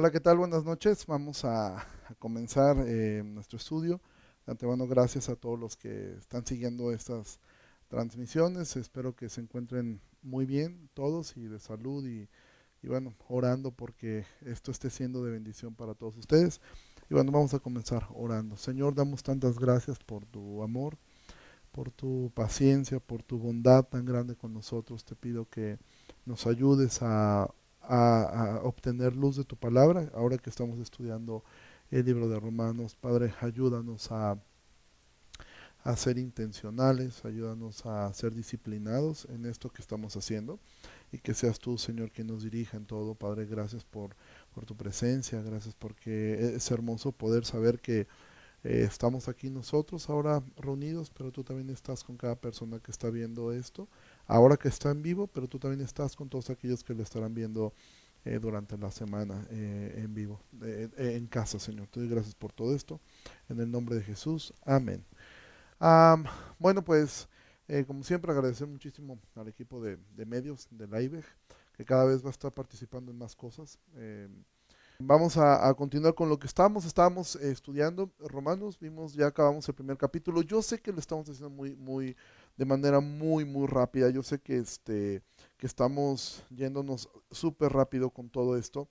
Hola, ¿qué tal? Buenas noches. Vamos a, comenzar eh, nuestro estudio. De antemano, gracias a todos los que están siguiendo estas transmisiones. Espero que se encuentren muy bien todos y de salud y, bueno, orando porque esto esté siendo de bendición para todos ustedes. Y bueno, vamos a comenzar orando. Señor, damos tantas gracias por tu amor, por tu paciencia, por tu bondad tan grande con nosotros. Te pido que nos ayudes a a, obtener luz de tu palabra, ahora que estamos estudiando el libro de Romanos. Padre, ayúdanos a, a ser intencionales, ayúdanos a ser disciplinados en esto que estamos haciendo y que seas tú, Señor, quien nos dirija en todo. Padre, gracias por, por tu presencia, gracias porque es hermoso poder saber que eh, estamos aquí nosotros ahora reunidos, pero tú también estás con cada persona que está viendo esto ahora que está en vivo, pero tú también estás con todos aquellos que lo estarán viendo eh, durante la semana eh, en vivo, eh, en casa, Señor. Te doy gracias por todo esto. En el nombre de Jesús. Amén. bueno, pues, como siempre, agradecer muchísimo al equipo de, medios de la IBEG, que cada vez va a estar participando en más cosas. Vamos a, continuar con lo que estábamos. Estábamos estudiando Romanos, vimos, ya acabamos el primer capítulo. Yo sé que lo estamos haciendo muy, muy, de manera muy, muy rápida. Yo sé que, este, que estamos yéndonos súper rápido con todo esto,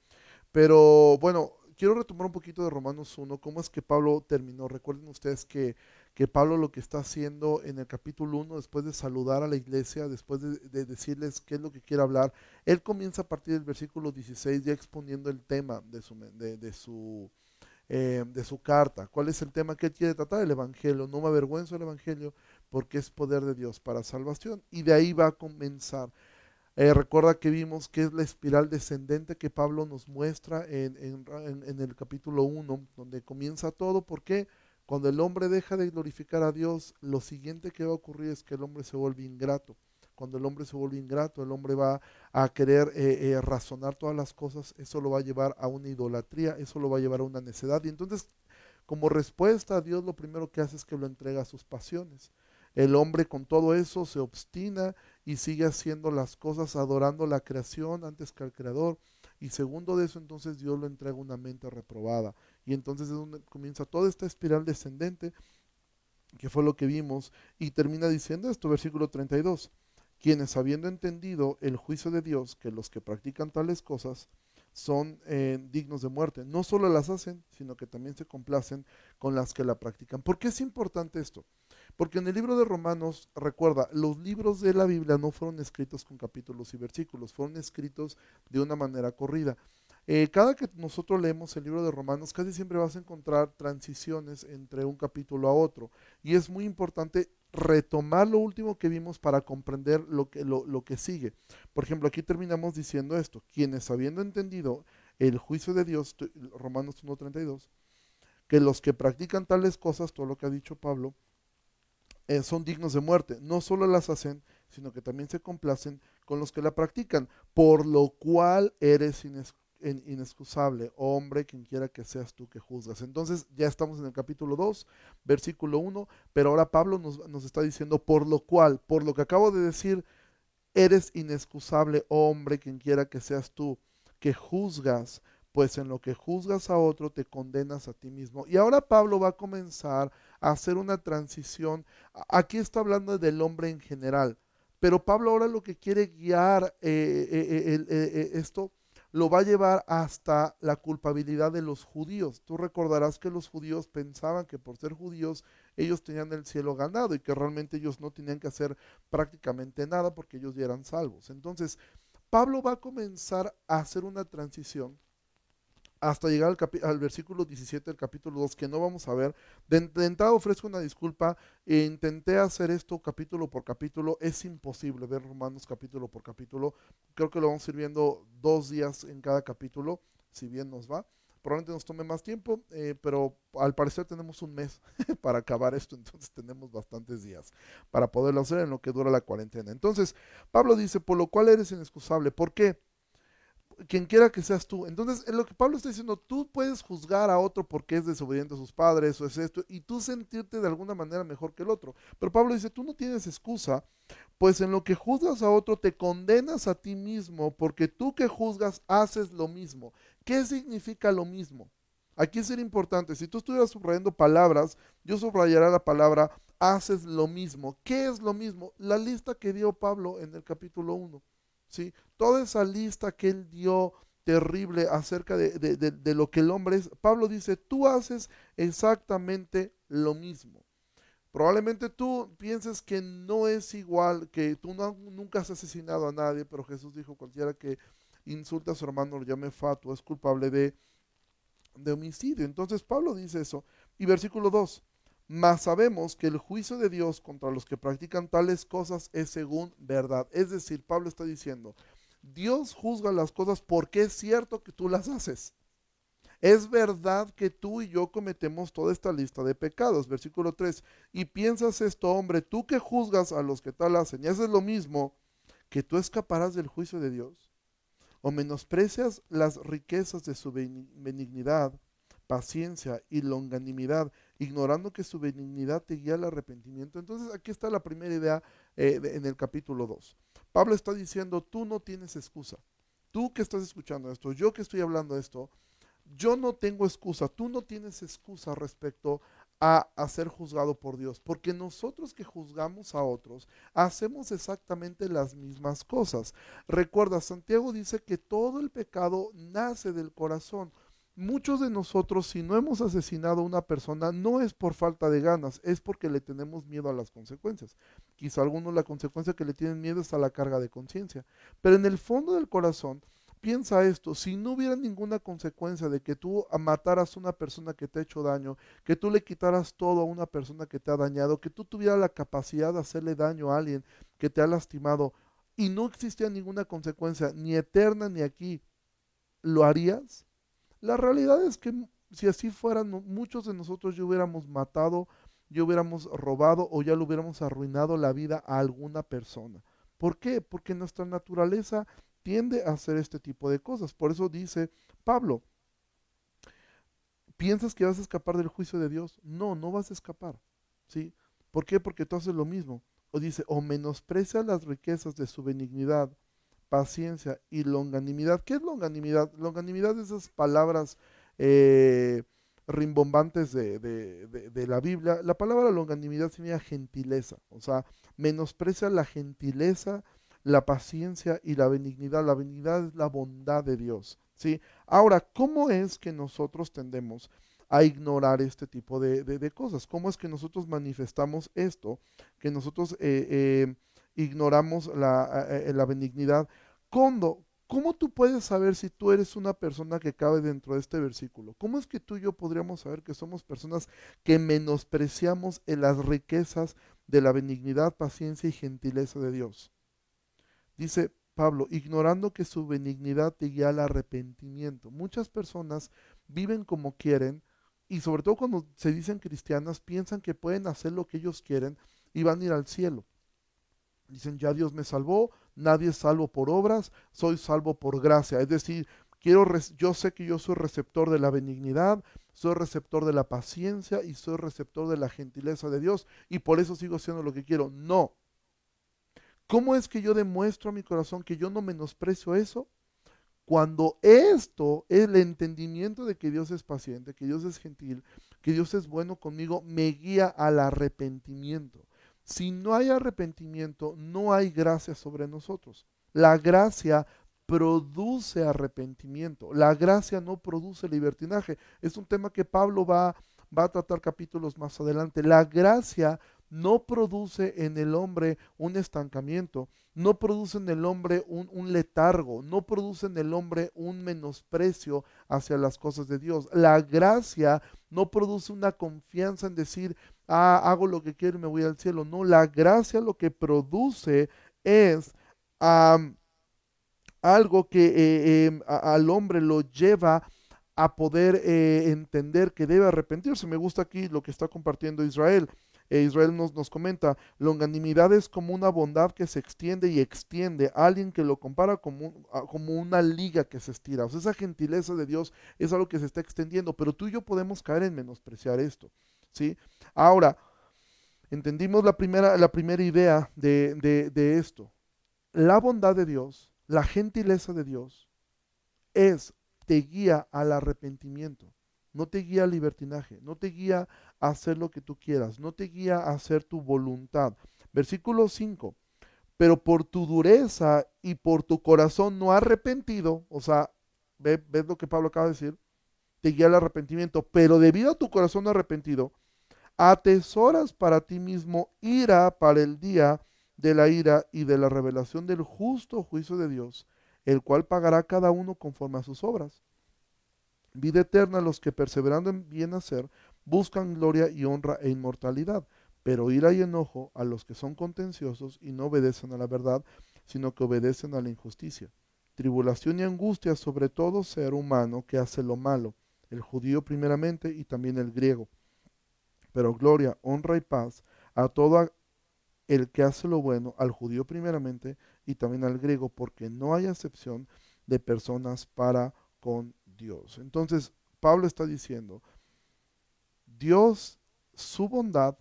pero bueno, quiero retomar un poquito de Romanos 1, cómo es que Pablo terminó. Recuerden ustedes que, que Pablo lo que está haciendo en el capítulo 1, después de saludar a la iglesia, después de, decirles qué es lo que quiere hablar, él comienza a partir del versículo 16 ya exponiendo el tema de su... De, su eh, de su carta. ¿Cuál es el tema que él quiere tratar? El Evangelio. No me avergüenzo del Evangelio porque es poder de Dios para salvación. Y de ahí va a comenzar. Eh, recuerda que vimos que es la espiral descendente que Pablo nos muestra en, el capítulo 1, donde comienza todo. porque Cuando el hombre deja de glorificar a Dios, lo siguiente que va a ocurrir es que el hombre se vuelve ingrato. Cuando el hombre se vuelve ingrato, el hombre va a querer eh, eh, razonar todas las cosas, eso lo va a llevar a una idolatría, eso lo va a llevar a una necedad. Y entonces, como respuesta a Dios, lo primero que hace es que lo entrega a sus pasiones. El hombre con todo eso se obstina y sigue haciendo las cosas adorando la creación antes que al creador. Y segundo de eso, entonces Dios lo entrega una mente reprobada. Y entonces es donde comienza toda esta espiral descendente, que fue lo que vimos, y termina diciendo esto, versículo 32, quienes habiendo entendido el juicio de Dios, que los que practican tales cosas son eh, dignos de muerte, no solo las hacen, sino que también se complacen con las que la practican. ¿Por qué es importante esto? Porque en el libro de Romanos, recuerda, los libros de la Biblia no fueron escritos con capítulos y versículos, fueron escritos de una manera corrida. Eh, cada que nosotros leemos el libro de Romanos, casi siempre vas a encontrar transiciones entre un capítulo a otro. Y es muy importante retomar lo último que vimos para comprender lo que, lo, lo que sigue. Por ejemplo, aquí terminamos diciendo esto, quienes habiendo entendido el juicio de Dios, Romanos 1.32, que los que practican tales cosas, todo lo que ha dicho Pablo, eh, son dignos de muerte. No solo las hacen, sino que también se complacen con los que la practican, por lo cual eres inexcusable, hombre, quien quiera que seas tú que juzgas. Entonces ya estamos en el capítulo 2, versículo 1, pero ahora Pablo nos, nos está diciendo, por lo cual, por lo que acabo de decir, eres inexcusable, hombre, quien quiera que seas tú que juzgas, pues en lo que juzgas a otro te condenas a ti mismo. Y ahora Pablo va a comenzar hacer una transición. Aquí está hablando del hombre en general, pero Pablo ahora lo que quiere guiar eh, eh, eh, esto lo va a llevar hasta la culpabilidad de los judíos. Tú recordarás que los judíos pensaban que por ser judíos ellos tenían el cielo ganado y que realmente ellos no tenían que hacer prácticamente nada porque ellos ya eran salvos. Entonces, Pablo va a comenzar a hacer una transición hasta llegar al, versículo 17 del capítulo 2, que no vamos a ver. De, entrada ofrezco una disculpa, e intenté hacer esto capítulo por capítulo, es imposible ver Romanos capítulo por capítulo, creo que lo vamos a ir viendo dos días en cada capítulo, si bien nos va. Probablemente nos tome más tiempo, eh, pero al parecer tenemos un mes para acabar esto, entonces tenemos bastantes días para poderlo hacer en lo que dura la cuarentena. Entonces, Pablo dice, por lo cual eres inexcusable. ¿Por qué? Quien quiera que seas tú. Entonces, en lo que Pablo está diciendo, tú puedes juzgar a otro porque es desobediente a sus padres o es esto, y tú sentirte de alguna manera mejor que el otro. Pero Pablo dice, tú no tienes excusa, pues en lo que juzgas a otro te condenas a ti mismo, porque tú que juzgas haces lo mismo. ¿Qué significa lo mismo? Aquí es importante. Si tú estuvieras subrayando palabras, yo subrayaría la palabra haces lo mismo. ¿Qué es lo mismo? La lista que dio Pablo en el capítulo 1. ¿Sí? Toda esa lista que él dio terrible acerca de, de, lo que el hombre es, Pablo dice, tú haces exactamente lo mismo. Probablemente tú pienses que no es igual, que tú nunca has asesinado a nadie, pero Jesús dijo, cualquiera que insulta a su hermano lo llame fatuo, es culpable de, de homicidio. Entonces Pablo dice eso. Y versículo 2, mas sabemos que el juicio de Dios contra los que practican tales cosas es según verdad. Es decir, Pablo está diciendo, Dios juzga las cosas porque es cierto que tú las haces. Es verdad que tú y yo cometemos toda esta lista de pecados. Versículo 3. Y piensas esto, hombre, tú que juzgas a los que tal hacen y haces lo mismo, que tú escaparás del juicio de Dios. O menosprecias las riquezas de su benignidad, paciencia y longanimidad, ignorando que su benignidad te guía al arrepentimiento. Entonces aquí está la primera idea eh, en el capítulo 2. Pablo está diciendo, tú no tienes excusa. Tú que estás escuchando esto, yo que estoy hablando esto, yo no tengo excusa, tú no tienes excusa respecto a, a, ser juzgado por Dios, porque nosotros que juzgamos a otros hacemos exactamente las mismas cosas. Recuerda, Santiago dice que todo el pecado nace del corazón. Muchos de nosotros, si no hemos asesinado a una persona, no es por falta de ganas, es porque le tenemos miedo a las consecuencias. Quizá algunos la consecuencia que le tienen miedo es a la carga de conciencia. Pero en el fondo del corazón, piensa esto, si no hubiera ninguna consecuencia de que tú mataras a una persona que te ha hecho daño, que tú le quitaras todo a una persona que te ha dañado, que tú tuvieras la capacidad de hacerle daño a alguien que te ha lastimado y no existía ninguna consecuencia, ni eterna ni aquí, ¿lo harías? La realidad es que si así fueran, muchos de nosotros ya hubiéramos matado, ya hubiéramos robado o ya le hubiéramos arruinado la vida a alguna persona. ¿Por qué? Porque nuestra naturaleza tiende a hacer este tipo de cosas. Por eso dice Pablo, ¿piensas que vas a escapar del juicio de Dios? No, no vas a escapar. ¿Sí? ¿Por qué? Porque tú haces lo mismo. O dice, o menosprecia las riquezas de su benignidad paciencia y longanimidad. ¿Qué es longanimidad? Longanimidad es esas palabras eh, rimbombantes de, de, la Biblia. La palabra longanimidad significa gentileza, o sea, menosprecia la gentileza, la paciencia y la benignidad. La benignidad es la bondad de Dios. ¿sí? Ahora, ¿cómo es que nosotros tendemos a ignorar este tipo de, cosas? ¿Cómo es que nosotros manifestamos esto? Que nosotros... Eh, eh, ignoramos la, eh, la benignidad. ¿Cómo, ¿Cómo tú puedes saber si tú eres una persona que cabe dentro de este versículo? ¿Cómo es que tú y yo podríamos saber que somos personas que menospreciamos en las riquezas de la benignidad, paciencia y gentileza de Dios? Dice Pablo, ignorando que su benignidad te guía al arrepentimiento. Muchas personas viven como quieren y sobre todo cuando se dicen cristianas piensan que pueden hacer lo que ellos quieren y van a ir al cielo. Dicen, ya Dios me salvó, nadie es salvo por obras, soy salvo por gracia. Es decir, quiero yo sé que yo soy receptor de la benignidad, soy receptor de la paciencia y soy receptor de la gentileza de Dios y por eso sigo haciendo lo que quiero. No. ¿Cómo es que yo demuestro a mi corazón que yo no menosprecio eso? Cuando esto, el entendimiento de que Dios es paciente, que Dios es gentil, que Dios es bueno conmigo, me guía al arrepentimiento. Si no hay arrepentimiento, no hay gracia sobre nosotros. La gracia produce arrepentimiento. La gracia no produce libertinaje. Es un tema que Pablo va, va a tratar capítulos más adelante. La gracia no produce en el hombre un estancamiento, no produce en el hombre un, un, letargo, no produce en el hombre un menosprecio hacia las cosas de Dios. La gracia no produce una confianza en decir, ah, hago lo que quiero y me voy al cielo. No, la gracia lo que produce es algo que eh, em, al hombre lo lleva a poder eh, entender que debe arrepentirse. Me gusta aquí lo que está compartiendo Israel. Eh, Israel nos, nos comenta, longanimidad es como una bondad que se extiende y extiende. Alguien que lo compara como, como una liga que se estira. Esa gentileza de Dios es algo que se está extendiendo, pero tú y yo podemos caer en menospreciar esto. Ahora, entendimos la primera, la primera idea de, de esto. La bondad de Dios, la gentileza de Dios, es te guía al arrepentimiento, no te guía al libertinaje, no te guía a hacer lo que tú quieras, no te guía a hacer tu voluntad. Versículo 5, pero por tu dureza y por tu corazón no arrepentido, o sea, ¿ves, lo que Pablo acaba de decir? Te guía al arrepentimiento, pero debido a tu corazón no arrepentido, atesoras para ti mismo ira para el día de la ira y de la revelación del justo juicio de Dios, el cual pagará cada uno conforme a sus obras. Vida eterna los que perseverando en bien hacer buscan gloria y honra e inmortalidad, pero ira y enojo a los que son contenciosos y no obedecen a la verdad, sino que obedecen a la injusticia. Tribulación y angustia sobre todo ser humano que hace lo malo, el judío primeramente y también el griego pero gloria, honra y paz a todo el que hace lo bueno, al judío primeramente y también al griego, porque no hay excepción de personas para con Dios. Entonces, Pablo está diciendo, Dios, su bondad,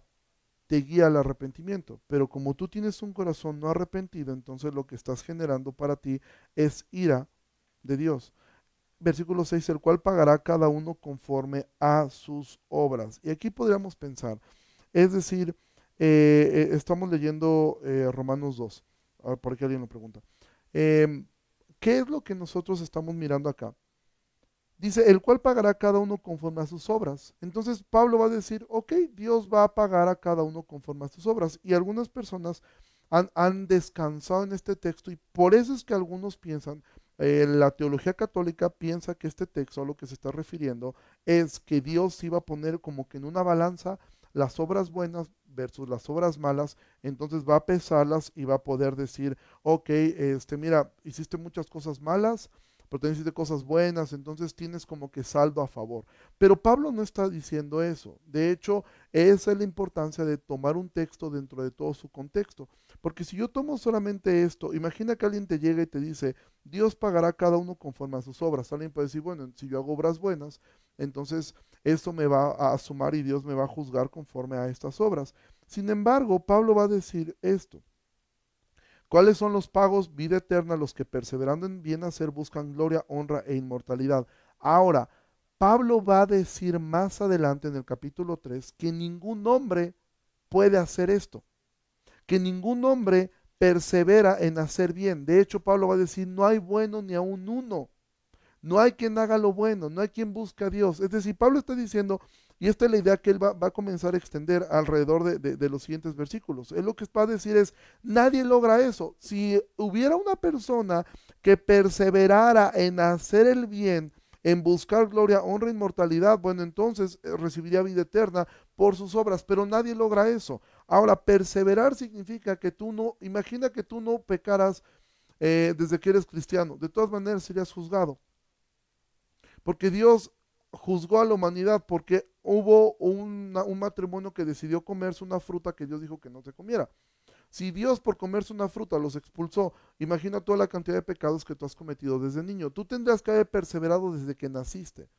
te guía al arrepentimiento, pero como tú tienes un corazón no arrepentido, entonces lo que estás generando para ti es ira de Dios versículo 6, el cual pagará cada uno conforme a sus obras. Y aquí podríamos pensar, es decir, eh, eh, estamos leyendo eh, Romanos 2, a ver, por aquí alguien lo pregunta. Em, ¿Qué es lo que nosotros estamos mirando acá? Dice, el cual pagará cada uno conforme a sus obras. Entonces Pablo va a decir, ok, Dios va a pagar a cada uno conforme a sus obras. Y algunas personas han, han descansado en este texto y por eso es que algunos piensan eh, la teología católica piensa que este texto a lo que se está refiriendo es que Dios iba a poner como que en una balanza las obras buenas versus las obras malas, entonces va a pesarlas y va a poder decir, ok, este, mira, hiciste muchas cosas malas, pero también hiciste cosas buenas, entonces tienes como que saldo a favor. Pero Pablo no está diciendo eso. De hecho, esa es la importancia de tomar un texto dentro de todo su contexto. Porque si yo tomo solamente esto, imagina que alguien te llega y te dice, Dios pagará a cada uno conforme a sus obras. Alguien puede decir, bueno, si yo hago obras buenas, entonces esto me va a sumar y Dios me va a juzgar conforme a estas obras. Sin embargo, Pablo va a decir esto. ¿Cuáles son los pagos? Vida eterna, los que perseverando en bien hacer buscan gloria, honra e inmortalidad. Ahora, Pablo va a decir más adelante en el capítulo 3 que ningún hombre puede hacer esto, que ningún hombre persevera en hacer bien. De hecho, Pablo va a decir, no hay bueno ni aún uno. No hay quien haga lo bueno, no hay quien busque a Dios. Es decir, Pablo está diciendo, y esta es la idea que él va, a comenzar a extender alrededor de, los siguientes versículos. Él lo que va a decir es, nadie logra eso. Si hubiera una persona que perseverara en hacer el bien, en buscar gloria, honra, inmortalidad, bueno, entonces eh, recibiría vida eterna por sus obras, pero nadie logra eso. Ahora, perseverar significa que tú no, imagina que tú no pecaras eh, desde que eres cristiano, de todas maneras serías juzgado. Porque Dios juzgó a la humanidad porque hubo un matrimonio que decidió comerse una fruta que Dios dijo que no se comiera. Si Dios por comerse una fruta los expulsó, imagina toda la cantidad de pecados que tú has cometido desde niño. Tú tendrías que haber perseverado desde que naciste.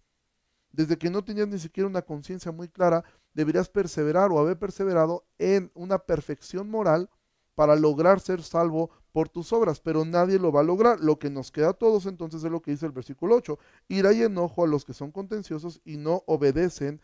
Desde que no tenías ni siquiera una conciencia muy clara, deberías perseverar o haber perseverado en una perfección moral para lograr ser salvo por tus obras, pero nadie lo va a lograr. Lo que nos queda a todos entonces es lo que dice el versículo 8, ira y enojo a los que son contenciosos y no obedecen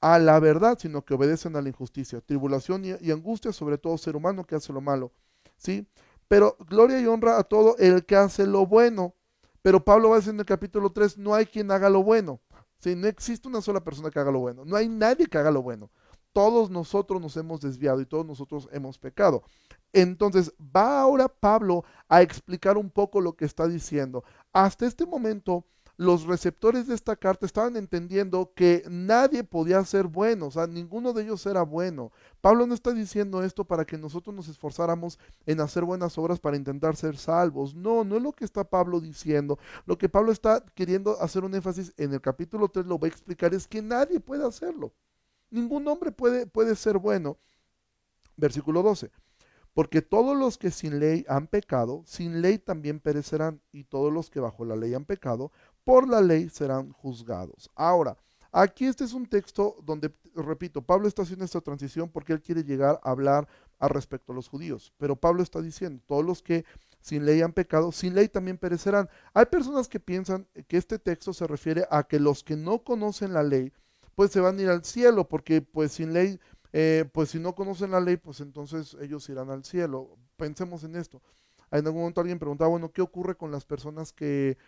a la verdad, sino que obedecen a la injusticia, tribulación y, angustia sobre todo ser humano que hace lo malo, ¿sí? Pero gloria y honra a todo el que hace lo bueno. Pero Pablo va a decir en el capítulo 3, no hay quien haga lo bueno. ¿sí? No existe una sola persona que haga lo bueno. No hay nadie que haga lo bueno. Todos nosotros nos hemos desviado y todos nosotros hemos pecado. Entonces, va ahora Pablo a explicar un poco lo que está diciendo. Hasta este momento, los receptores de esta carta estaban entendiendo que nadie podía ser bueno, o sea, ninguno de ellos era bueno. Pablo no está diciendo esto para que nosotros nos esforzáramos en hacer buenas obras para intentar ser salvos. No, no es lo que está Pablo diciendo. Lo que Pablo está queriendo hacer un énfasis en el capítulo 3 lo va a explicar es que nadie puede hacerlo. Ningún hombre puede, puede ser bueno. Versículo 12. Porque todos los que sin ley han pecado, sin ley también perecerán, y todos los que bajo la ley han pecado, por la ley serán juzgados. Ahora, aquí este es un texto donde, repito, Pablo está haciendo esta transición porque él quiere llegar a hablar al respecto a los judíos, pero Pablo está diciendo, todos los que sin ley han pecado, sin ley también perecerán. Hay personas que piensan que este texto se refiere a que los que no conocen la ley, pues se van a ir al cielo, porque pues sin ley, eh, pues si no conocen la ley, pues entonces ellos irán al cielo. Pensemos en esto. En algún momento alguien preguntaba, bueno, ¿qué ocurre con las personas que,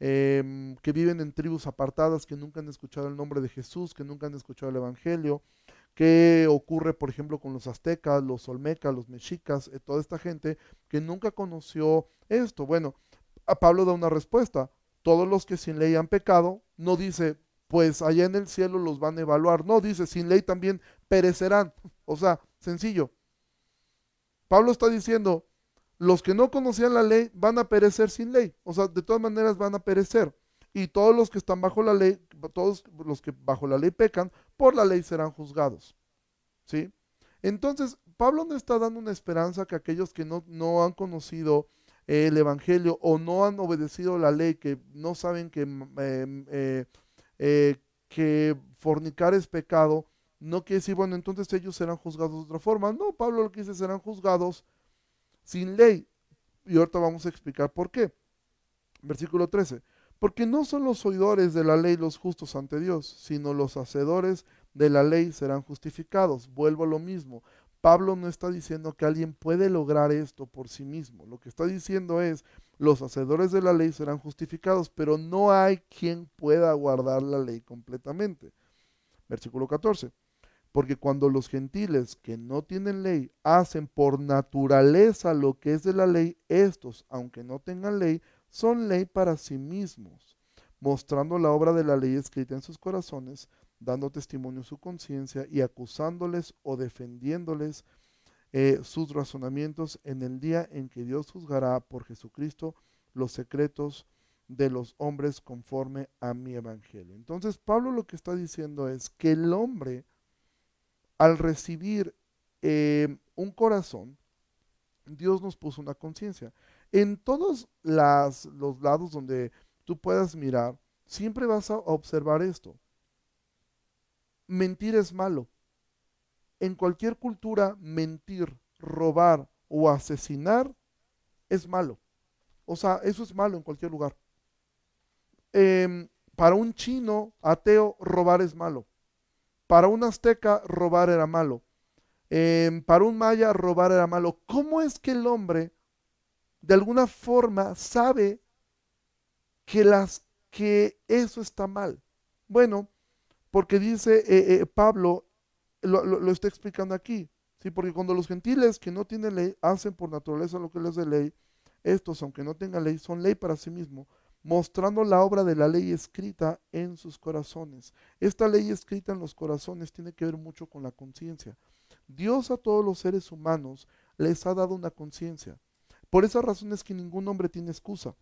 em, que viven en tribus apartadas, que nunca han escuchado el nombre de Jesús, que nunca han escuchado el Evangelio? ¿Qué ocurre, por ejemplo, con los aztecas, los olmecas, los mexicas, eh, toda esta gente que nunca conoció esto? Bueno, a Pablo da una respuesta. Todos los que sin ley han pecado, no dice, pues allá en el cielo los van a evaluar. No, dice, sin ley también perecerán. O sea, sencillo. Pablo está diciendo, los que no conocían la ley van a perecer sin ley. O sea, de todas maneras van a perecer y todos los que están bajo la ley, todos los que bajo la ley pecan, por la ley serán juzgados. ¿Sí? Entonces, Pablo no está dando una esperanza que aquellos que no, no han conocido el Evangelio o no han obedecido la ley, que no saben que, em, eh, eh, que fornicar es pecado, no quiere decir, bueno, entonces ellos serán juzgados de otra forma. No, Pablo lo que dice, serán juzgados sin ley. Y ahorita vamos a explicar por qué. Versículo 13. Porque no son los oidores de la ley los justos ante Dios, sino los hacedores de la ley serán justificados. Vuelvo a lo mismo. Pablo no está diciendo que alguien puede lograr esto por sí mismo. Lo que está diciendo es, los hacedores de la ley serán justificados, pero no hay quien pueda guardar la ley completamente. Versículo 14. Porque cuando los gentiles que no tienen ley hacen por naturaleza lo que es de la ley, estos, aunque no tengan ley, son ley para sí mismos, mostrando la obra de la ley escrita en sus corazones, dando testimonio en su conciencia y acusándoles o defendiéndoles eh, sus razonamientos en el día en que Dios juzgará por Jesucristo los secretos de los hombres conforme a mi evangelio. Entonces Pablo lo que está diciendo es que el hombre al recibir eh, un corazón, Dios nos puso una conciencia. En todos los lados donde tú puedas mirar, siempre vas a observar esto. Mentir es malo. En cualquier cultura, mentir, robar o asesinar es malo. O sea, eso es malo en cualquier lugar. Em, para un chino ateo, robar es malo. Para un azteca, robar era malo. Em, para un maya, robar era malo. ¿Cómo es que el hombre de alguna forma sabe que, eso está mal. Bueno, porque dice eh, eh, Pablo, lo, está explicando aquí, ¿sí? porque cuando los gentiles que no tienen ley hacen por naturaleza lo que les de ley, estos, aunque no tengan ley, son ley para sí mismos, mostrando la obra de la ley escrita en sus corazones. Esta ley escrita en los corazones tiene que ver mucho con la conciencia. Dios a todos los seres humanos les ha dado una conciencia. Por esa razón es que ningún hombre tiene excusa.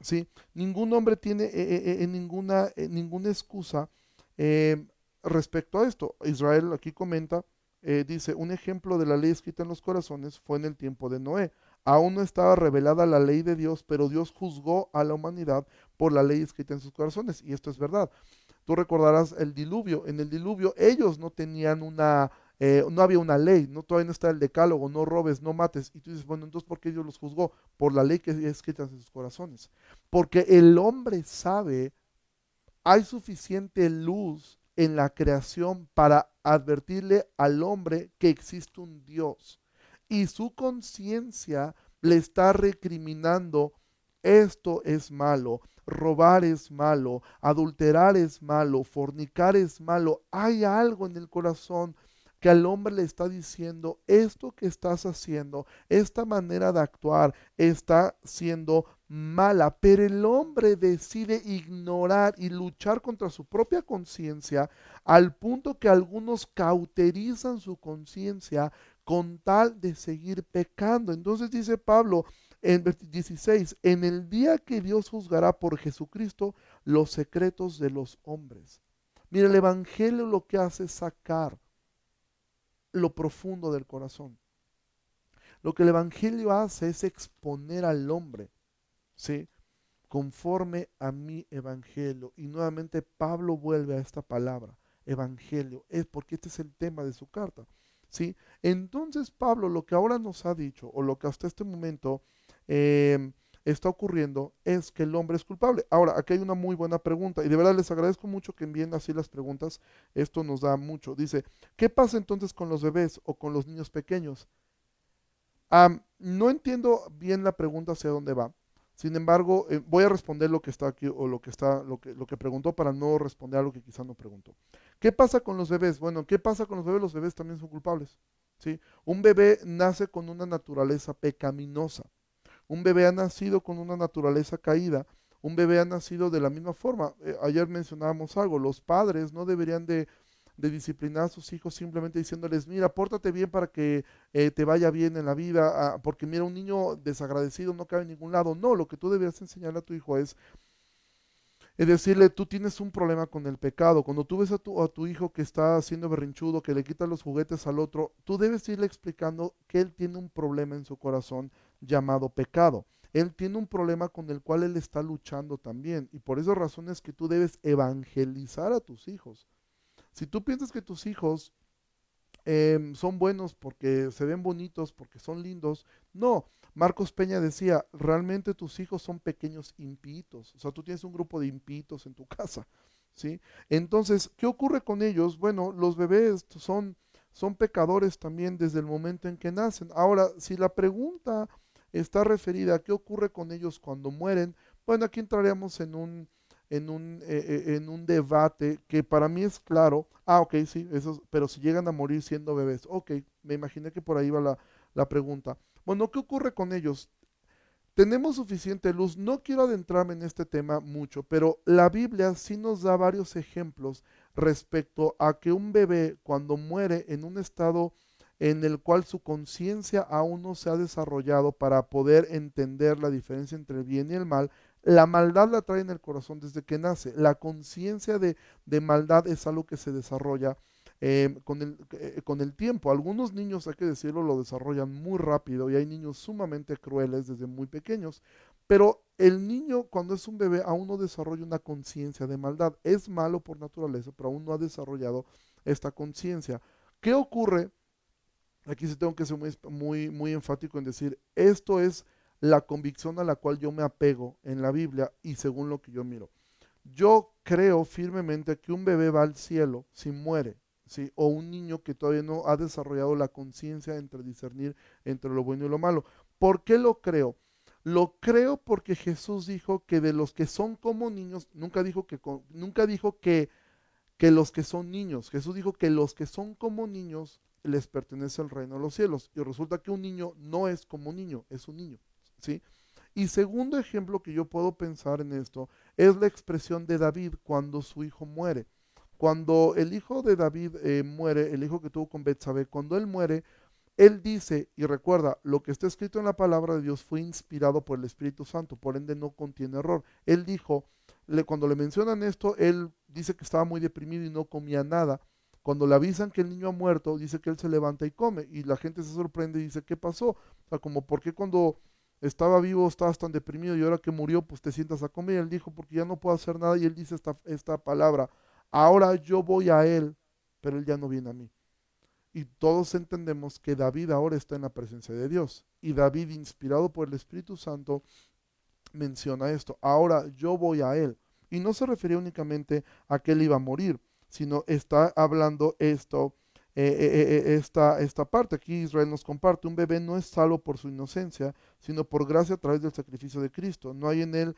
¿sí? Ningún hombre tiene eh, eh, ninguna, ninguna excusa respecto a esto. Israel aquí comenta, dice, un ejemplo de la ley escrita en los corazones fue en el tiempo de Noé. Aún no estaba revelada la ley de Dios, pero Dios juzgó a la humanidad por la ley escrita en sus corazones. Y esto es verdad. Tú recordarás el diluvio. En el diluvio ellos no tenían una eh, no había una ley, no todavía no está el decálogo, no robes, no mates. Y tú dices, bueno, entonces ¿por qué Dios los juzgó? Por la ley que es escrita en sus corazones. Porque el hombre sabe, hay suficiente luz en la creación para advertirle al hombre que existe un Dios. Y su conciencia le está recriminando, esto es malo, robar es malo, adulterar es malo, fornicar es malo. Hay algo en el corazón que al hombre le está diciendo, esto que estás haciendo, esta manera de actuar está siendo mala, pero el hombre decide ignorar y luchar contra su propia conciencia al punto que algunos cauterizan su conciencia con tal de seguir pecando. Entonces dice Pablo en 16, en el día que Dios juzgará por Jesucristo los secretos de los hombres. Mira, el Evangelio lo que hace es sacar lo profundo del corazón. Lo que el Evangelio hace es exponer al hombre, ¿sí? Conforme a mi Evangelio. Y nuevamente Pablo vuelve a esta palabra, Evangelio, es porque este es el tema de su carta, ¿sí? Entonces Pablo lo que ahora nos ha dicho, o lo que hasta este momento em, está ocurriendo es que el hombre es culpable. Ahora, aquí hay una muy buena pregunta y de verdad les agradezco mucho que envíen así las preguntas. Esto nos da mucho. Dice, ¿qué pasa entonces con los bebés o con los niños pequeños? no entiendo bien la pregunta hacia dónde va. Sin embargo, eh, voy a responder lo que está aquí o lo que está, lo que, lo que preguntó para no responder a lo que quizá no preguntó. ¿Qué pasa con los bebés? Bueno, ¿qué pasa con los bebés? Los bebés también son culpables. ¿sí? Un bebé nace con una naturaleza pecaminosa. Un bebé ha nacido con una naturaleza caída. Un bebé ha nacido de la misma forma. Eh, ayer mencionábamos algo. Los padres no deberían de de disciplinar a sus hijos simplemente diciéndoles, mira, pórtate bien para que eh, te vaya bien en la vida, ah, porque mira, un niño desagradecido no cabe en ningún lado. No, lo que tú deberías enseñarle a tu hijo es, es decirle, tú tienes un problema con el pecado. Cuando tú ves a tu, a tu hijo que está haciendo berrinchudo, que le quita los juguetes al otro, tú debes irle explicando que él tiene un problema en su corazón llamado pecado. Él tiene un problema con el cual él está luchando también. Y por esas razones que tú debes evangelizar a tus hijos. Si tú piensas que tus hijos em, son buenos porque se ven bonitos, porque son lindos, no. Marcos Peña decía, realmente tus hijos son pequeños impitos. O sea, tú tienes un grupo de impitos en tu casa. ¿sí? Entonces, ¿qué ocurre con ellos? Bueno, los bebés son, son pecadores también desde el momento en que nacen. Ahora, si la pregunta está referida a qué ocurre con ellos cuando mueren, bueno, aquí entraríamos en un, en un, eh, eh, en un debate que para mí es claro, ah, ok, sí, eso, pero si llegan a morir siendo bebés, ok, me imaginé que por ahí va la, la pregunta. Bueno, ¿qué ocurre con ellos? Tenemos suficiente luz, no quiero adentrarme en este tema mucho, pero la Biblia sí nos da varios ejemplos respecto a que un bebé cuando muere en un estado en el cual su conciencia aún no se ha desarrollado para poder entender la diferencia entre el bien y el mal, la maldad la trae en el corazón desde que nace. La conciencia de, maldad es algo que se desarrolla em, con, el, eh, con, el, tiempo. Algunos niños, hay que decirlo, lo desarrollan muy rápido y hay niños sumamente crueles desde muy pequeños. Pero el niño cuando es un bebé aún no desarrolla una conciencia de maldad. Es malo por naturaleza, pero aún no ha desarrollado esta conciencia. ¿Qué ocurre? Aquí sí tengo que ser muy, muy, muy enfático en decir, esto es la convicción a la cual yo me apego en la Biblia y según lo que yo miro. Yo creo firmemente que un bebé va al cielo si muere, ¿sí? o un niño que todavía no ha desarrollado la conciencia entre discernir entre lo bueno y lo malo. ¿Por qué lo creo? Lo creo porque Jesús dijo que de los que son como niños, nunca dijo que, nunca dijo que, que los que son niños, Jesús dijo que los que son como niños les pertenece el reino de los cielos. Y resulta que un niño no es como niño, es un niño. Y segundo ejemplo que yo puedo pensar en esto es la expresión de David cuando su hijo muere. Cuando el hijo de David eh, muere, el hijo que tuvo con Betsabé, cuando él muere, él dice, y recuerda, lo que está escrito en la palabra de Dios fue inspirado por el Espíritu Santo, por ende no contiene error. Él dijo, le, cuando le mencionan esto, él dice que estaba muy deprimido y no comía nada. Cuando le avisan que el niño ha muerto, dice que él se levanta y come. Y la gente se sorprende y dice, ¿qué pasó? O sea, como, ¿por qué cuando estaba vivo, estabas tan deprimido y ahora que murió, pues te sientas a comer. Él dijo, porque ya no puedo hacer nada. Y él dice esta, esta palabra, ahora yo voy a él, pero él ya no viene a mí. Y todos entendemos que David ahora está en la presencia de Dios. Y David, inspirado por el Espíritu Santo, menciona esto, ahora yo voy a él. Y no se refería únicamente a que él iba a morir, sino está hablando esto eh, eh, eh, esta, esta parte. Aquí Israel nos comparte, un bebé no es salvo por su inocencia, sino por gracia a través del sacrificio de Cristo. No hay en él,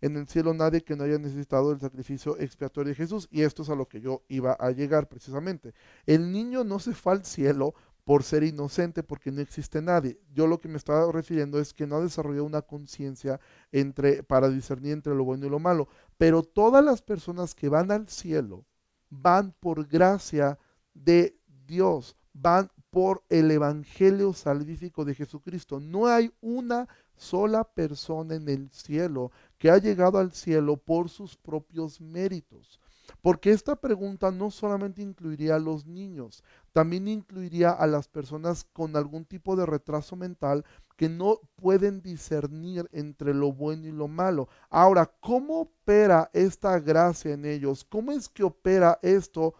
en el cielo, nadie que no haya necesitado el sacrificio expiatorio de Jesús. Y esto es a lo que yo iba a llegar precisamente. El niño no se fue al cielo por ser inocente, porque no existe nadie. Yo lo que me estaba refiriendo es que no ha desarrollado una conciencia entre para discernir entre lo bueno y lo malo. Pero todas las personas que van al cielo van por gracia de Dios, van por el Evangelio salvífico de Jesucristo. No hay una sola persona en el cielo que ha llegado al cielo por sus propios méritos. Porque esta pregunta no solamente incluiría a los niños, también incluiría a las personas con algún tipo de retraso mental que no pueden discernir entre lo bueno y lo malo. Ahora, ¿cómo opera esta gracia en ellos? ¿Cómo es que opera esto?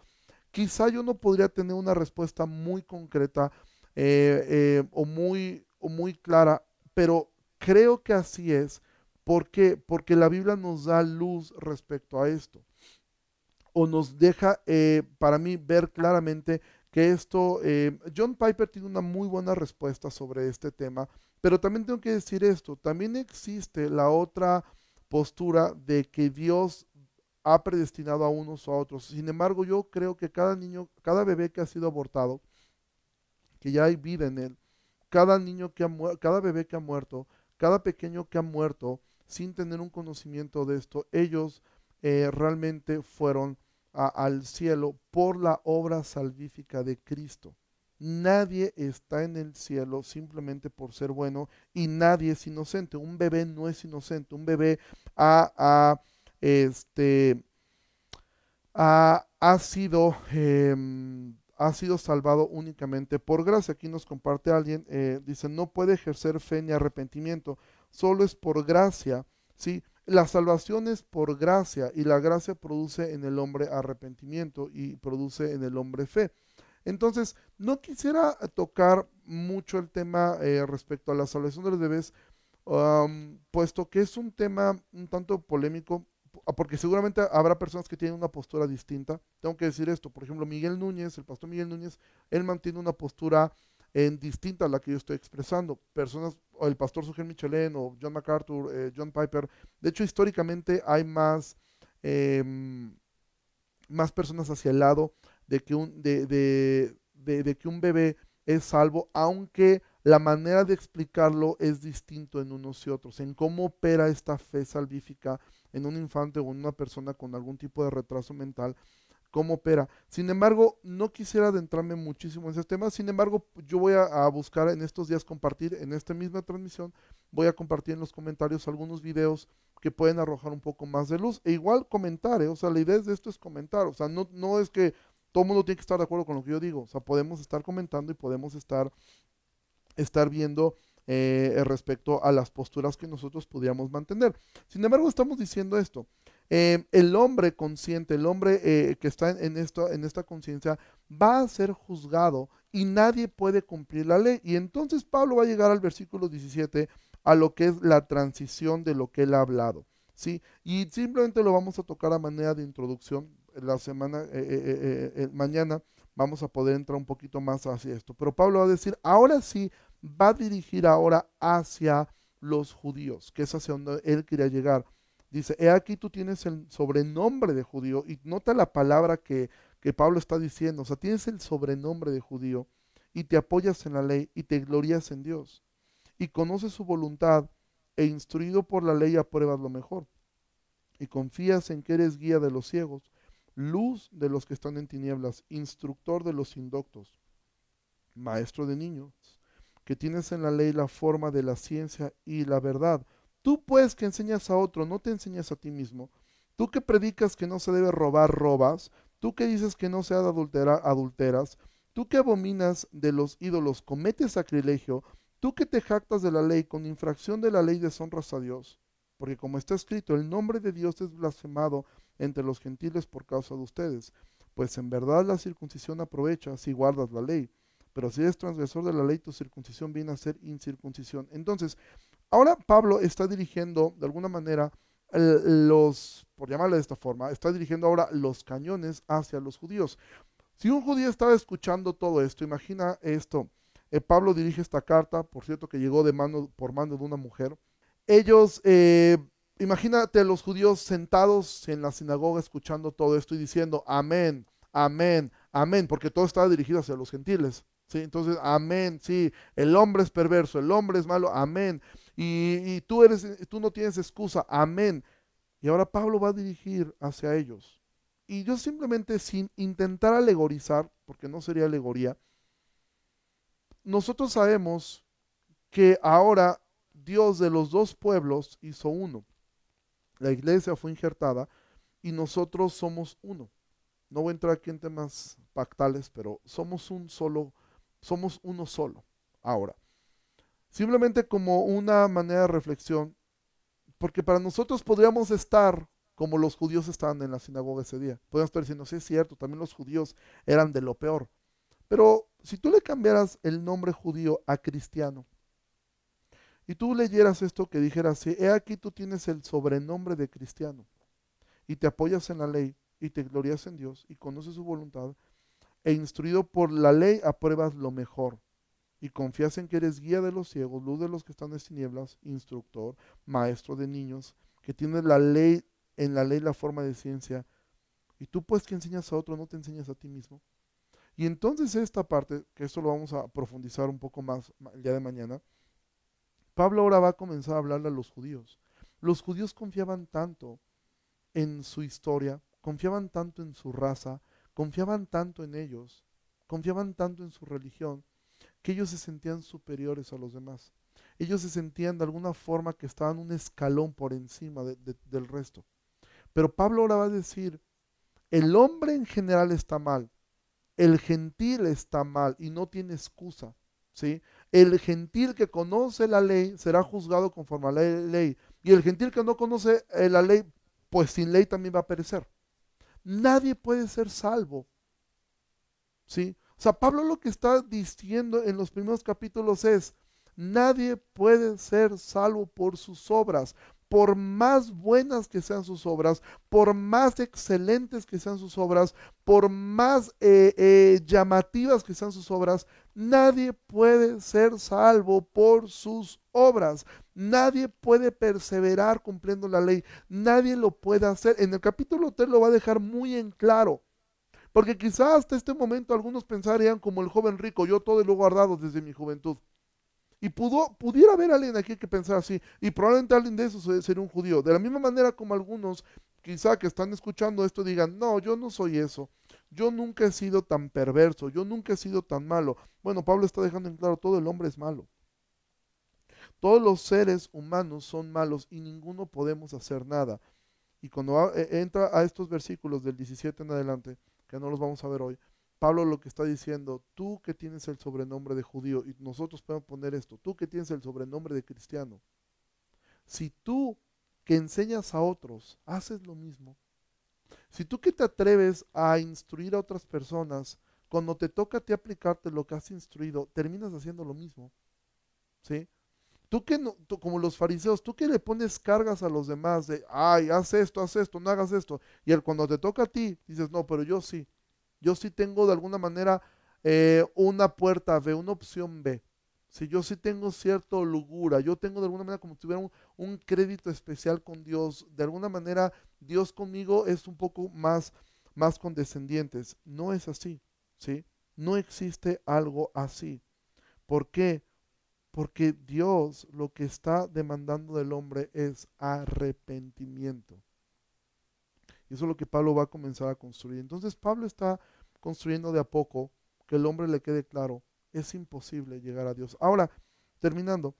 Quizá yo no podría tener una respuesta muy concreta eh, eh, o, muy, muy clara, pero creo que así es. ¿Por qué? Porque la Biblia nos da luz respecto a esto. O nos deja, eh, para mí, ver claramente que esto, John Piper tiene una muy buena respuesta sobre este tema, pero también tengo que decir esto, también existe la otra postura de que Dios ha predestinado a unos o a otros. Sin embargo, yo creo que cada niño, cada bebé que ha sido abortado, que ya hay vida en él, cada niño que ha cada bebé que ha muerto, cada pequeño que ha muerto sin tener un conocimiento de esto, ellos eh, realmente fueron al cielo por la obra salvífica de Cristo. Nadie está en el cielo simplemente por ser bueno y nadie es inocente. Un bebé no es inocente. Un bebé ha, este, ha, sido, em, ha sido salvado únicamente por gracia. Aquí nos comparte alguien, eh, dice, no puede ejercer fe ni arrepentimiento, solo es por gracia. ¿sí? La salvación es por gracia y la gracia produce en el hombre arrepentimiento y produce en el hombre fe. Entonces, no quisiera tocar mucho el tema eh, respecto a la salvación de los bebés, puesto que es un tema un tanto polémico, porque seguramente habrá personas que tienen una postura distinta. Tengo que decir esto, por ejemplo, Miguel Núñez, el pastor Miguel Núñez, él mantiene una postura distinta a la que yo estoy expresando. Personas, o el pastor Sujel Michelin o John MacArthur, eh, John Piper. De hecho, históricamente hay más, em, más personas hacia el lado de que, un, de, de, que un bebé es salvo, aunque la manera de explicarlo es distinto en unos y otros, en cómo opera esta fe salvífica en un infante o en una persona con algún tipo de retraso mental cómo opera. Sin embargo, no quisiera adentrarme muchísimo en ese tema. Sin embargo, yo voy a, buscar en estos días compartir, en esta misma transmisión, voy a compartir en los comentarios algunos videos que pueden arrojar un poco más de luz. E igual comentar, ¿eh? o sea, la idea de esto es comentar. O sea, no, no es que todo el mundo tiene que estar de acuerdo con lo que yo digo. O sea, podemos estar comentando y podemos estar, estar viendo eh, respecto a las posturas que nosotros pudiéramos mantener. Sin embargo, estamos diciendo esto. Eh, el hombre consciente, el hombre eh, que está en, esta conciencia, va a ser juzgado y nadie puede cumplir la ley. Y entonces Pablo va a llegar al versículo 17 a lo que es la transición de lo que él ha hablado. ¿sí? Y simplemente lo vamos a tocar a manera de introducción. La semana, eh, mañana vamos a poder entrar un poquito más hacia esto. Pero Pablo va a decir, ahora sí, va a dirigir ahora hacia los judíos, que es hacia donde él quería llegar. Dice, he aquí tú tienes el sobrenombre de judío. Y nota la palabra que, que Pablo está diciendo. O sea, tienes el sobrenombre de judío y te apoyas en la ley y te glorias en Dios. Y conoces su voluntad e instruido por la ley apruebas lo mejor. Y confías en que eres guía de los ciegos, luz de los que están en tinieblas, instructor de los indoctos, maestro de niños, que tienes en la ley la forma de la ciencia y la verdad Tú pues que enseñas a otro, no te enseñas a ti mismo. Tú que predicas que no se debe robar, robas. Tú que dices que no se ha de adulterar, adulteras. Tú que abominas de los ídolos, cometes sacrilegio. Tú que te jactas de la ley, con infracción de la ley deshonras a Dios. Porque como está escrito, el nombre de Dios es blasfemado entre los gentiles por causa de ustedes. Pues en verdad la circuncisión aprovecha si guardas la ley. Pero si eres transgresor de la ley, tu circuncisión viene a ser incircuncisión. Entonces, Ahora Pablo está dirigiendo, de alguna manera, los, por llamarle de esta forma, está dirigiendo ahora los cañones hacia los judíos. Si un judío estaba escuchando todo esto, imagina esto. Eh, Pablo dirige esta carta, por cierto, que llegó de mano, por mano de una mujer. Ellos, eh, imagínate los judíos sentados en la sinagoga escuchando todo esto y diciendo, amén, amén, amén, porque todo estaba dirigido hacia los gentiles. Entonces, amén, sí, el hombre es perverso, el hombre es malo, amén y, tú, eres, tú no tienes excusa, amén. Y ahora Pablo va a dirigir hacia ellos. Y yo simplemente sin intentar alegorizar, porque no sería alegoría, nosotros sabemos que ahora Dios de los dos pueblos hizo uno. La iglesia fue injertada y nosotros somos uno. No voy a entrar aquí en temas pactales, pero somos un solo, somos uno solo ahora. Simplemente como una manera de reflexión, porque para nosotros podríamos estar como los judíos estaban en la sinagoga ese día. Podríamos estar diciendo, sí es cierto, también los judíos eran de lo peor. Pero si tú le cambiaras el nombre judío a cristiano, y tú leyeras esto que dijeras, he aquí tú tienes el sobrenombre de cristiano y te apoyas en la ley y te glorias en Dios y conoces su voluntad e instruido por la ley apruebas lo mejor y confías en que eres guía de los ciegos, luz de los que están en tinieblas, instructor, maestro de niños, que tienes la ley en la ley la forma de ciencia y tú pues que enseñas a otro no te enseñas a ti mismo. Y entonces esta parte, que esto lo vamos a profundizar un poco más el día de mañana, Pablo ahora va a comenzar a hablarle a los judíos. Los judíos confiaban tanto en su historia, confiaban tanto en su raza, confiaban tanto en ellos, confiaban tanto en su religión, que ellos se sentían superiores a los demás. Ellos se sentían de alguna forma que estaban un escalón por encima del resto. Pero Pablo ahora va a decir, el hombre en general está mal, el gentil está mal y no tiene excusa. ¿sí? El gentil que conoce la ley será juzgado conforme a la ley. Y el gentil que no conoce eh, la ley, pues sin ley también va a perecer. Nadie puede ser salvo. ¿Sí? O sea, Pablo lo que está diciendo en los primeros capítulos es, nadie puede ser salvo por sus obras, por más buenas que sean sus obras, por más excelentes que sean sus obras, por más eh, eh, llamativas que sean sus obras, nadie puede ser salvo por sus obras. Nadie puede perseverar cumpliendo la ley. Nadie lo puede hacer. En el capítulo 3 lo va a dejar muy en claro. Porque quizás hasta este momento algunos pensarían como el joven rico, yo todo lo he guardado desde mi juventud. Y pudo, pudiera haber alguien aquí que pensara así, y probablemente alguien de esos sería un judío. De la misma manera como algunos, quizá que están escuchando esto, digan, no, yo no soy eso. Yo nunca he sido tan perverso, yo nunca he sido tan malo. Bueno, Pablo está dejando en claro, todo el hombre es malo. Todos los seres humanos son malos y ninguno podemos hacer nada. Y cuando e, entra a estos versículos del 17 en adelante, que no los vamos a ver hoy, Pablo lo que está diciendo, tú que tienes el sobrenombre de judío, y nosotros podemos poner esto, tú que tienes el sobrenombre de cristiano, si tú que enseñas a otros haces lo mismo, si tú que te atreves a instruir a otras personas, cuando te toca a ti aplicarte lo que has instruido, terminas haciendo lo mismo. ¿Sí? Tú que no, como los fariseos, tú que le pones cargas a los demás de, ay, haz esto, haz esto, no hagas esto. Y el, cuando te toca a ti, dices, no, pero yo sí. Yo sí tengo de alguna manera eh, una puerta B, una opción B. Si yo sí tengo cierto lugura, yo tengo de alguna manera como si tuviera un, crédito especial con Dios, de alguna manera Dios conmigo es un poco más, más condescendientes. No es así, ¿sí? No existe algo así. ¿Por qué? Porque Dios lo que está demandando del hombre es arrepentimiento. Y eso es lo que Pablo va a comenzar a construir. Entonces Pablo está construyendo de a poco que el hombre le quede claro, es imposible llegar a Dios. Ahora, terminando,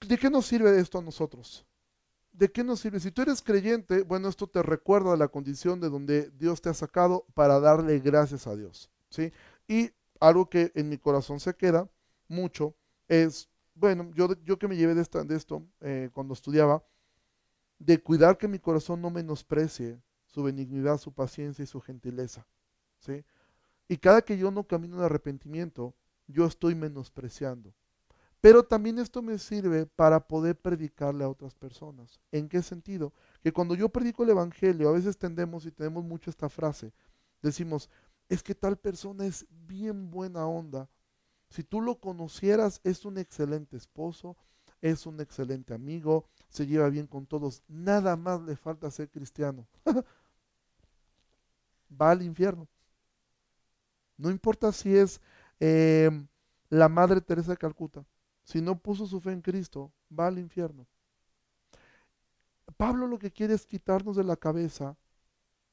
¿de qué nos sirve esto a nosotros? ¿De qué nos sirve? Si tú eres creyente, bueno, esto te recuerda la condición de donde Dios te ha sacado para darle gracias a Dios. ¿sí? Y algo que en mi corazón se queda mucho es, bueno, yo, yo que me llevé de, esta, de esto eh, cuando estudiaba, de cuidar que mi corazón no menosprecie su benignidad, su paciencia y su gentileza. ¿sí? Y cada que yo no camino en arrepentimiento, yo estoy menospreciando. Pero también esto me sirve para poder predicarle a otras personas. ¿En qué sentido? Que cuando yo predico el Evangelio, a veces tendemos y tenemos mucho esta frase. Decimos, es que tal persona es bien buena onda. Si tú lo conocieras, es un excelente esposo, es un excelente amigo, se lleva bien con todos, nada más le falta ser cristiano. Va al infierno. No importa si es em, la Madre Teresa de Calcuta, si no puso su fe en Cristo, va al infierno. Pablo lo que quiere es quitarnos de la cabeza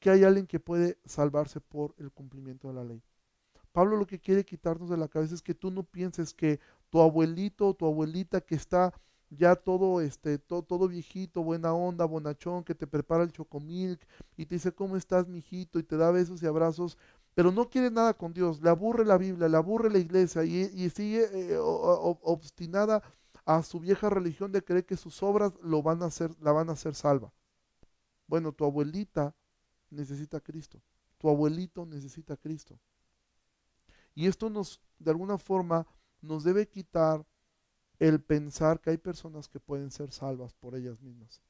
que hay alguien que puede salvarse por el cumplimiento de la ley. Pablo lo que quiere quitarnos de la cabeza es que tú no pienses que tu abuelito o tu abuelita que está ya todo, este, todo viejito, buena onda, bonachón, que te prepara el chocomilk y te dice, ¿cómo estás, mijito? Y te da besos y abrazos, pero no quiere nada con Dios, le aburre la Biblia, le aburre la iglesia y, sigue eh, obstinada a su vieja religión de creer que sus obras lo van a hacer, la van a hacer salva. Bueno, tu abuelita necesita Cristo, tu abuelito necesita Cristo. Y esto nos, de alguna forma, nos debe quitar el pensar que hay personas que pueden ser salvas por ellas mismas.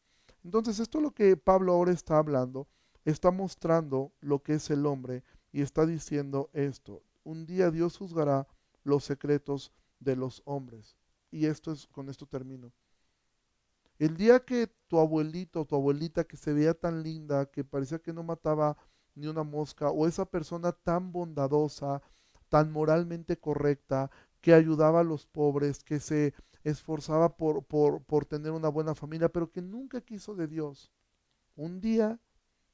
Entonces, esto es lo que Pablo ahora está hablando, está mostrando lo que es el hombre y está diciendo esto. Un día Dios juzgará los secretos de los hombres. Y esto es, con esto termino. El día que tu abuelito o tu abuelita que se veía tan linda, que parecía que no mataba ni una mosca, o esa persona tan bondadosa, tan moralmente correcta, que ayudaba a los pobres, que se esforzaba por, por, por tener una buena familia, pero que nunca quiso de Dios. Un día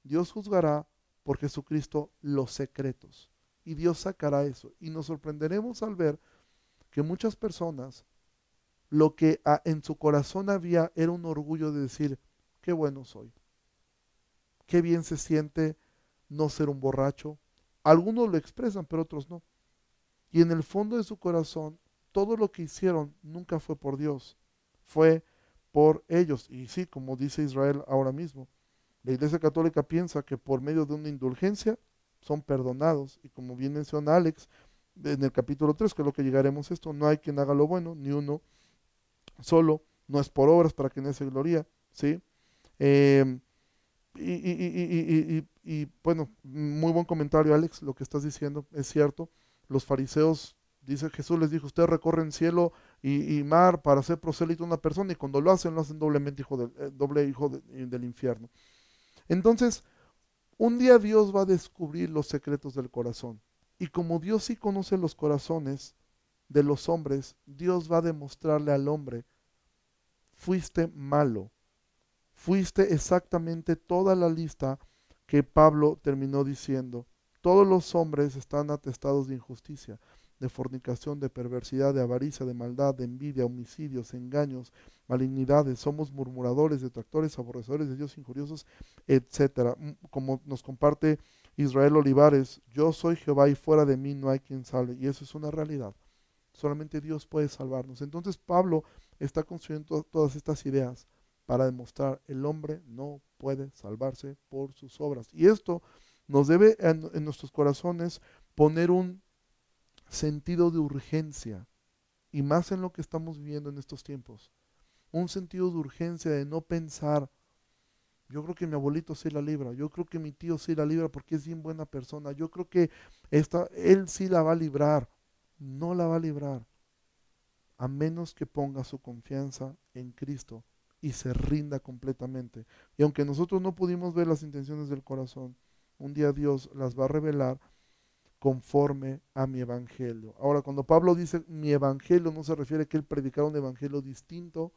Dios juzgará por Jesucristo los secretos. Y Dios sacará eso. Y nos sorprenderemos al ver que muchas personas, lo que en su corazón había era un orgullo de decir, qué bueno soy. Qué bien se siente no ser un borracho. Algunos lo expresan, pero otros no. Y en el fondo de su corazón, todo lo que hicieron nunca fue por Dios, fue por ellos. Y sí, como dice Israel ahora mismo, la Iglesia Católica piensa que por medio de una indulgencia son perdonados. Y como bien menciona Alex en el capítulo 3, que es lo que llegaremos a esto, no hay quien haga lo bueno, ni uno solo, no es por obras para que nadie se gloria, ¿sí? Em, y, bueno, muy buen comentario, Alex, lo que estás diciendo es cierto. Los fariseos, dice Jesús les dijo, ustedes recorren cielo y, mar para hacer prosélito a una persona y cuando lo hacen, lo hacen doblemente hijo del, eh, doble hijo del infierno. Entonces, un día Dios va a descubrir los secretos del corazón. Y como Dios sí conoce los corazones de los hombres, Dios va a demostrarle al hombre, fuiste malo, fuiste exactamente toda la lista que Pablo terminó diciendo. Todos los hombres están atestados de injusticia de fornicación, de perversidad, de avaricia, de maldad, de envidia, homicidios, engaños, malignidades, somos murmuradores, detractores, aborrecedores de Dios, injuriosos, etcétera. Mm, como nos comparte Israel Olivares, yo soy Jehová y fuera de mí no hay quien salve. Y eso es una realidad. Solamente Dios puede salvarnos. Entonces Pablo está construyendo todas estas ideas para demostrar el hombre no puede salvarse por sus obras. Y esto nos debe en nuestros corazones poner un sentido de urgencia, y más en lo que estamos viviendo en estos tiempos. Un sentido de urgencia de no pensar, yo creo que mi abuelito sí la libra, yo creo que mi tío sí la libra porque es bien buena persona, yo creo que esta, él sí la va a librar. No la va a librar, a menos que ponga su confianza en Cristo y se rinda completamente. Y aunque nosotros no pudimos ver las intenciones del corazón, un día Dios las va a revelar conforme a mi evangelio. Ahora, cuando Pablo dice mi evangelio, no se refiere a que él predicara un evangelio distinto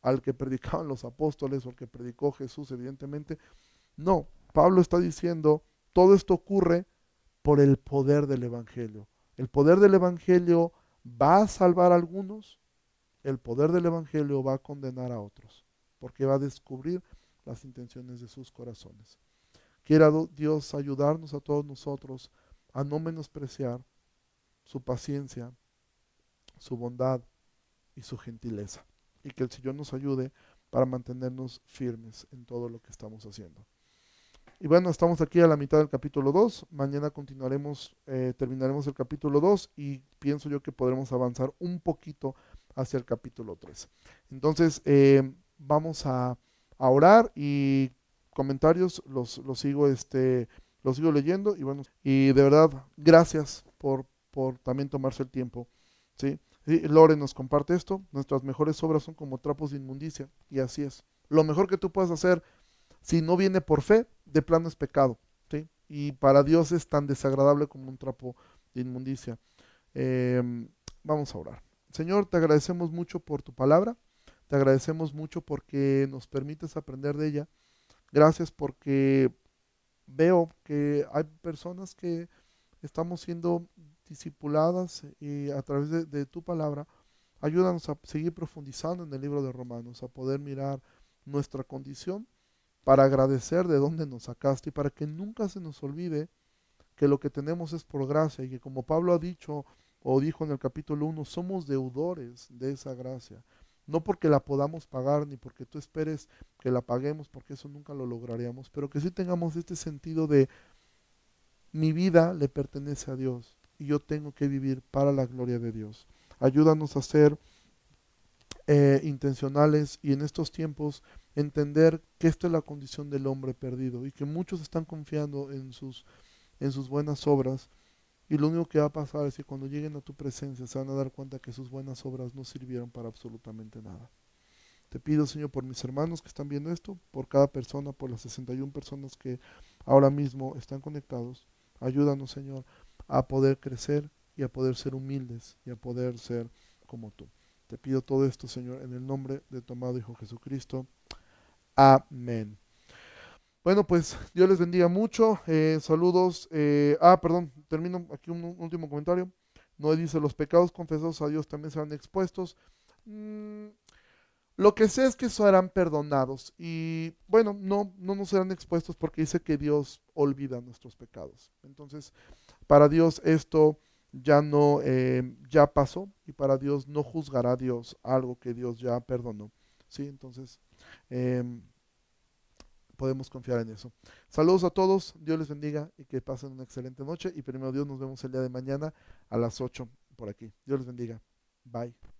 al que predicaban los apóstoles o al que predicó Jesús, evidentemente. No, Pablo está diciendo, todo esto ocurre por el poder del evangelio. El poder del evangelio va a salvar a algunos, el poder del evangelio va a condenar a otros, porque va a descubrir las intenciones de sus corazones. Quiera Dios ayudarnos a todos nosotros a no menospreciar su paciencia, su bondad y su gentileza. Y que el Señor nos ayude para mantenernos firmes en todo lo que estamos haciendo. Y bueno, estamos aquí a la mitad del capítulo 2. Mañana continuaremos, eh, terminaremos el capítulo 2 y pienso yo que podremos avanzar un poquito hacia el capítulo 3. Entonces, eh, vamos a, a, orar y comentarios los, los sigo este, lo sigo leyendo y bueno, y de verdad, gracias por, por también tomarse el tiempo. ¿sí? Lore nos comparte esto, nuestras mejores obras son como trapos de inmundicia, y así es. Lo mejor que tú puedes hacer, si no viene por fe, de plano es pecado. ¿sí? Y para Dios es tan desagradable como un trapo de inmundicia. Em, vamos a orar. Señor, te agradecemos mucho por tu palabra, te agradecemos mucho porque nos permites aprender de ella. Gracias porque veo que hay personas que estamos siendo discipuladas y a través de, tu palabra, ayúdanos a seguir profundizando en el libro de Romanos, a poder mirar nuestra condición para agradecer de dónde nos sacaste y para que nunca se nos olvide que lo que tenemos es por gracia y que como Pablo ha dicho o dijo en el capítulo 1, somos deudores de esa gracia. No porque la podamos pagar ni porque tú esperes que la paguemos, porque eso nunca lo lograríamos, pero que sí tengamos este sentido de mi vida le pertenece a Dios y yo tengo que vivir para la gloria de Dios. Ayúdanos a ser eh, intencionales y en estos tiempos entender que esta es la condición del hombre perdido y que muchos están confiando en sus, en sus buenas obras y lo único que va a pasar es que cuando lleguen a tu presencia se van a dar cuenta que sus buenas obras no sirvieron para absolutamente nada. Te pido, Señor, por mis hermanos que están viendo esto, por cada persona, por las 61 personas que ahora mismo están conectados. Ayúdanos, Señor, a poder crecer y a poder ser humildes y a poder ser como tú. Te pido todo esto, Señor, en el nombre de tu amado Hijo Jesucristo. Amén. Bueno, pues Dios les bendiga mucho. Eh, saludos. Eh, ah, perdón, termino aquí un, último comentario. No dice, los pecados confesados a Dios también serán expuestos. Mm, lo que sé es que serán perdonados. Y bueno, no, no nos serán expuestos porque dice que Dios olvida nuestros pecados. Entonces, para Dios esto ya no, eh, ya pasó y para Dios no juzgará Dios algo que Dios ya perdonó. ¿Sí? Entonces, em, podemos confiar en eso. Saludos a todos, Dios les bendiga y que pasen una excelente noche y primero Dios nos vemos el día de mañana a las 8 por aquí. Dios les bendiga. Bye.